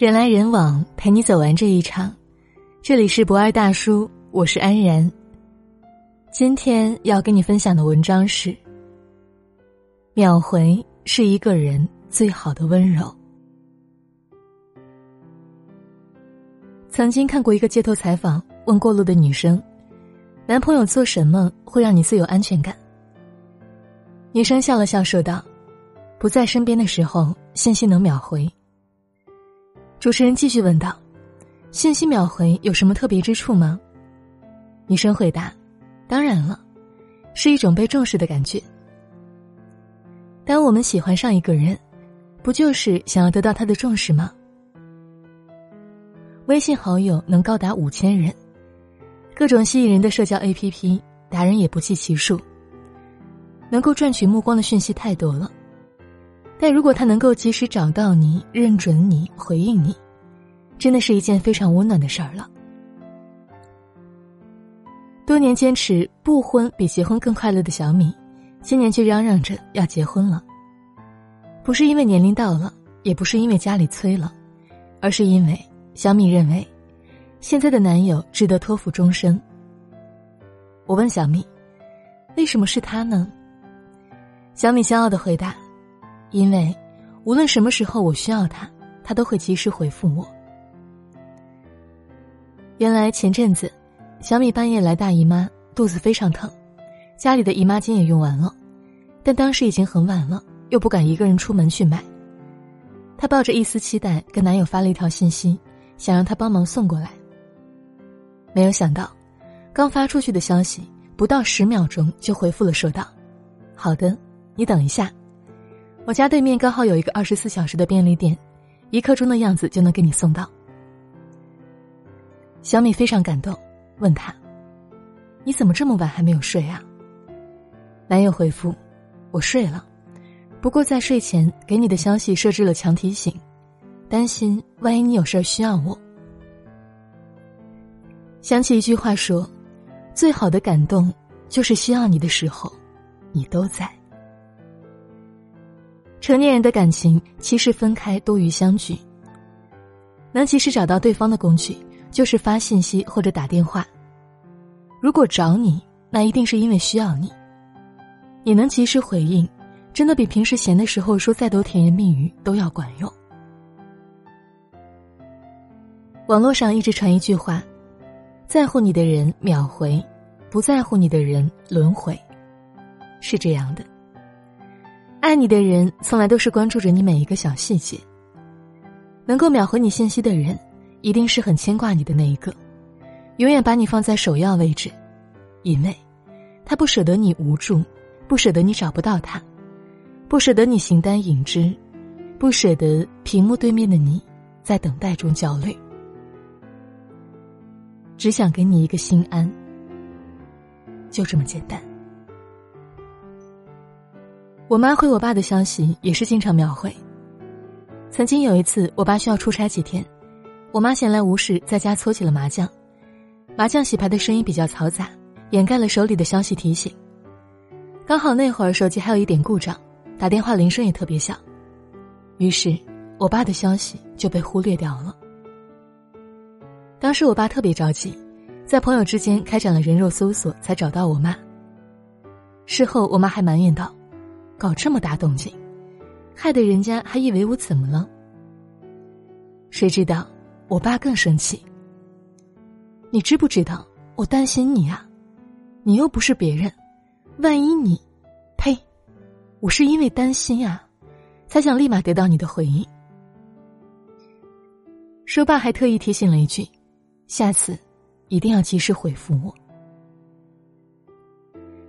人来人往，陪你走完这一场。这里是不二大叔，我是安然。今天要跟你分享的文章是：秒回是一个人最好的温柔。曾经看过一个街头采访，问过路的女生：“男朋友做什么会让你最有安全感？”女生笑了笑说道：“不在身边的时候，信息能秒回。”主持人继续问道：“信息秒回有什么特别之处吗？”女生回答：“当然了，是一种被重视的感觉。当我们喜欢上一个人，不就是想要得到他的重视吗？”微信好友能高达五千人，各种吸引人的社交 APP 达人也不计其数。能够赚取目光的讯息太多了。但如果他能够及时找到你、认准你、回应你，真的是一件非常温暖的事儿了。多年坚持不婚比结婚更快乐的小米，今年却嚷嚷着要结婚了。不是因为年龄到了，也不是因为家里催了，而是因为小米认为，现在的男友值得托付终身。我问小米，为什么是他呢？小米骄傲的回答。因为，无论什么时候我需要他，他都会及时回复我。原来前阵子，小米半夜来大姨妈，肚子非常疼，家里的姨妈巾也用完了，但当时已经很晚了，又不敢一个人出门去买。她抱着一丝期待，跟男友发了一条信息，想让他帮忙送过来。没有想到，刚发出去的消息不到十秒钟就回复了，说道：“好的，你等一下。”我家对面刚好有一个二十四小时的便利店，一刻钟的样子就能给你送到。小米非常感动，问他：“你怎么这么晚还没有睡啊？”男友回复：“我睡了，不过在睡前给你的消息设置了强提醒，担心万一你有事需要我。”想起一句话说：“最好的感动，就是需要你的时候，你都在。”成年人的感情其实分开多于相聚。能及时找到对方的工具，就是发信息或者打电话。如果找你，那一定是因为需要你。你能及时回应，真的比平时闲的时候说再多甜言蜜语都要管用。网络上一直传一句话：在乎你的人秒回，不在乎你的人轮回，是这样的。爱你的人从来都是关注着你每一个小细节。能够秒回你信息的人，一定是很牵挂你的那一个，永远把你放在首要位置，因为，他不舍得你无助，不舍得你找不到他，不舍得你形单影只，不舍得屏幕对面的你在等待中焦虑，只想给你一个心安，就这么简单。我妈回我爸的消息也是经常秒回。曾经有一次，我爸需要出差几天，我妈闲来无事在家搓起了麻将，麻将洗牌的声音比较嘈杂，掩盖了手里的消息提醒。刚好那会儿手机还有一点故障，打电话铃声也特别响，于是我爸的消息就被忽略掉了。当时我爸特别着急，在朋友之间开展了人肉搜索才找到我妈。事后我妈还埋怨道。搞这么大动静，害得人家还以为我怎么了？谁知道我爸更生气。你知不知道我担心你啊？你又不是别人，万一你……呸！我是因为担心啊，才想立马得到你的回应。说罢还特意提醒了一句：“下次一定要及时回复我。”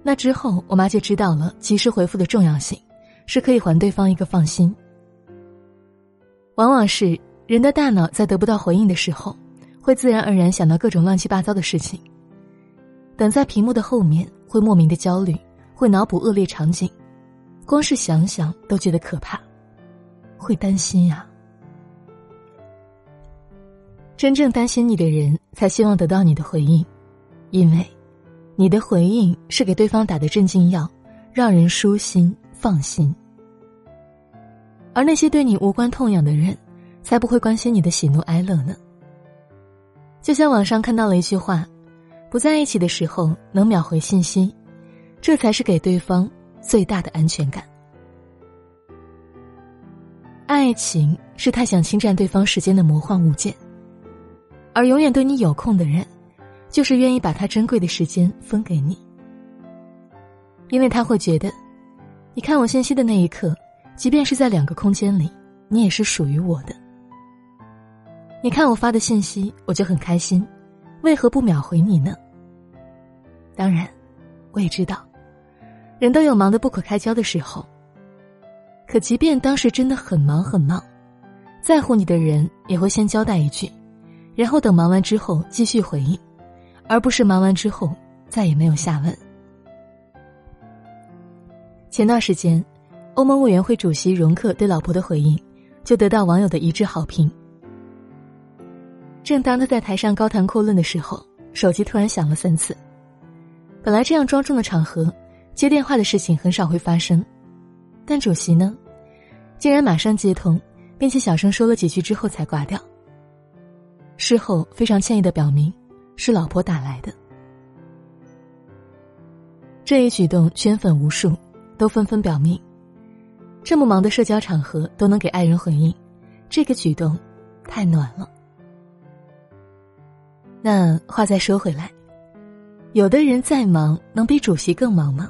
那之后，我妈就知道了及时回复的重要性，是可以还对方一个放心。往往是人的大脑在得不到回应的时候，会自然而然想到各种乱七八糟的事情。等在屏幕的后面，会莫名的焦虑，会脑补恶劣场景，光是想想都觉得可怕，会担心呀。真正担心你的人，才希望得到你的回应，因为。你的回应是给对方打的镇静药，让人舒心放心。而那些对你无关痛痒的人，才不会关心你的喜怒哀乐呢。就像网上看到了一句话：“不在一起的时候能秒回信息，这才是给对方最大的安全感。”爱情是太想侵占对方时间的魔幻物件，而永远对你有空的人，就是愿意把他珍贵的时间分给你，因为他会觉得，你看我信息的那一刻，即便是在两个空间里，你也是属于我的。你看我发的信息，我就很开心，为何不秒回你呢？当然，我也知道，人都有忙得不可开交的时候。可即便当时真的很忙很忙，在乎你的人也会先交代一句，然后等忙完之后继续回应，而不是忙完之后再也没有下文。前段时间，欧盟委员会主席容克对老婆的回应，就得到网友的一致好评。正当他在台上高谈阔论的时候，手机突然响了三次。本来这样庄重的场合，接电话的事情很少会发生，但主席呢，竟然马上接通，并且小声说了几句之后才挂掉。事后非常歉意的表明，是老婆打来的。这一举动圈粉无数，都纷纷表明，这么忙的社交场合都能给爱人回应，这个举动太暖了。那话再说回来，有的人再忙，能比主席更忙吗？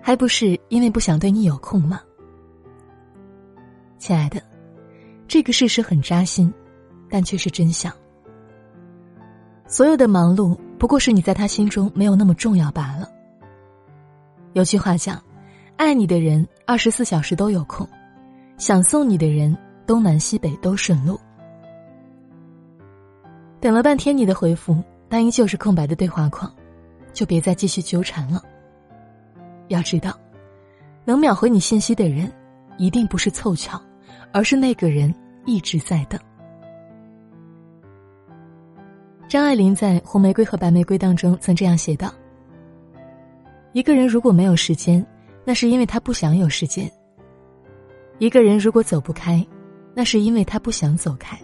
还不是因为不想对你有空吗？亲爱的，这个事实很扎心，但却是真相。所有的忙碌，不过是你在他心中没有那么重要罢了。有句话讲：“爱你的人二十四小时都有空，想送你的人东南西北都顺路。”等了半天你的回复，但依旧是空白的对话框，就别再继续纠缠了。要知道，能秒回你信息的人，一定不是凑巧，而是那个人一直在等。张爱玲在《红玫瑰和白玫瑰》当中曾这样写道：“一个人如果没有时间，那是因为他不想有时间；一个人如果走不开，那是因为他不想走开。”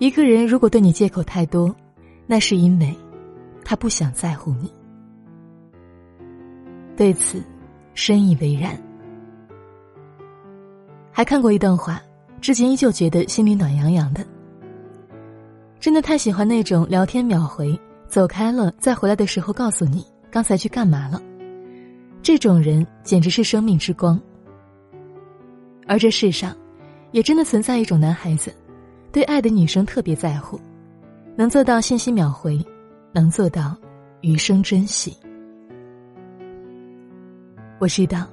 一个人如果对你借口太多，那是因为他不想在乎你。对此，深以为然。还看过一段话，至今依旧觉得心里暖洋洋的。真的太喜欢那种聊天秒回，走开了再回来的时候告诉你刚才去干嘛了，这种人简直是生命之光。而这世上，也真的存在一种男孩子。对爱的女生特别在乎，能做到信息秒回，能做到余生珍惜。我知道，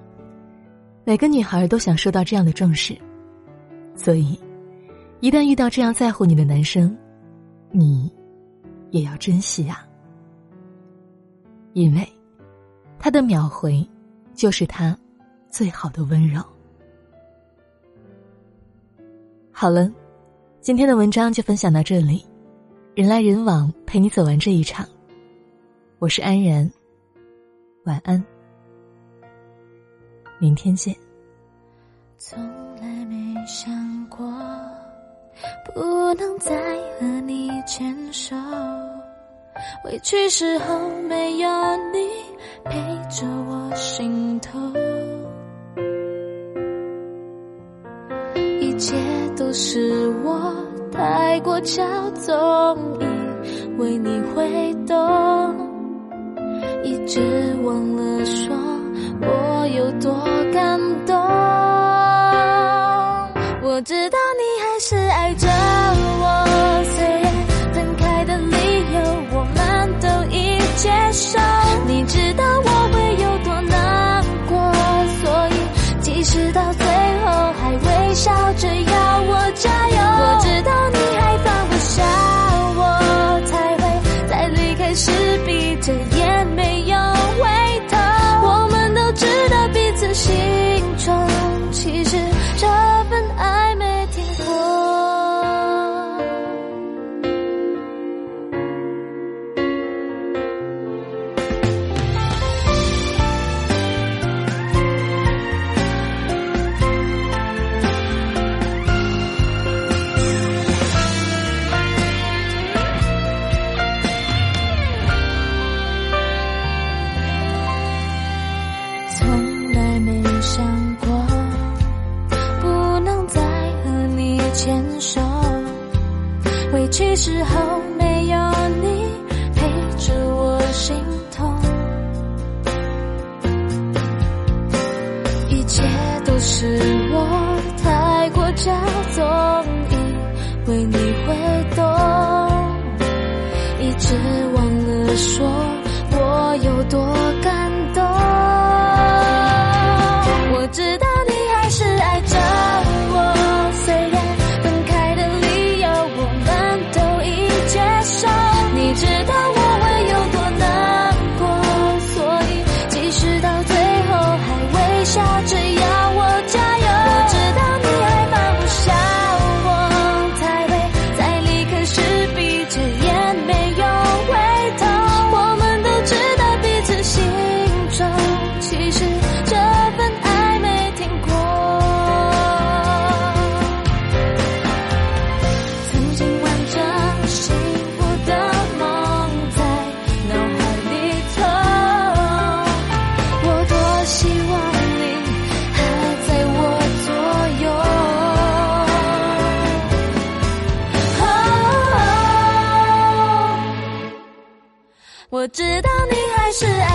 每个女孩都想受到这样的重视，所以，一旦遇到这样在乎你的男生，你也要珍惜啊，因为他的秒回就是他最好的温柔。好了。今天的文章就分享到这里，人来人往，陪你走完这一场。我是安然，晚安，明天见。从来没想过不能再和你牵手，委屈时候没有你陪着我心头。一切都是我太过骄纵，以为你会懂，一直忘了说知道其实候没有你陪着我心痛。一切都是我太过骄纵以为你会懂一直忘了说我有多我知道你还是爱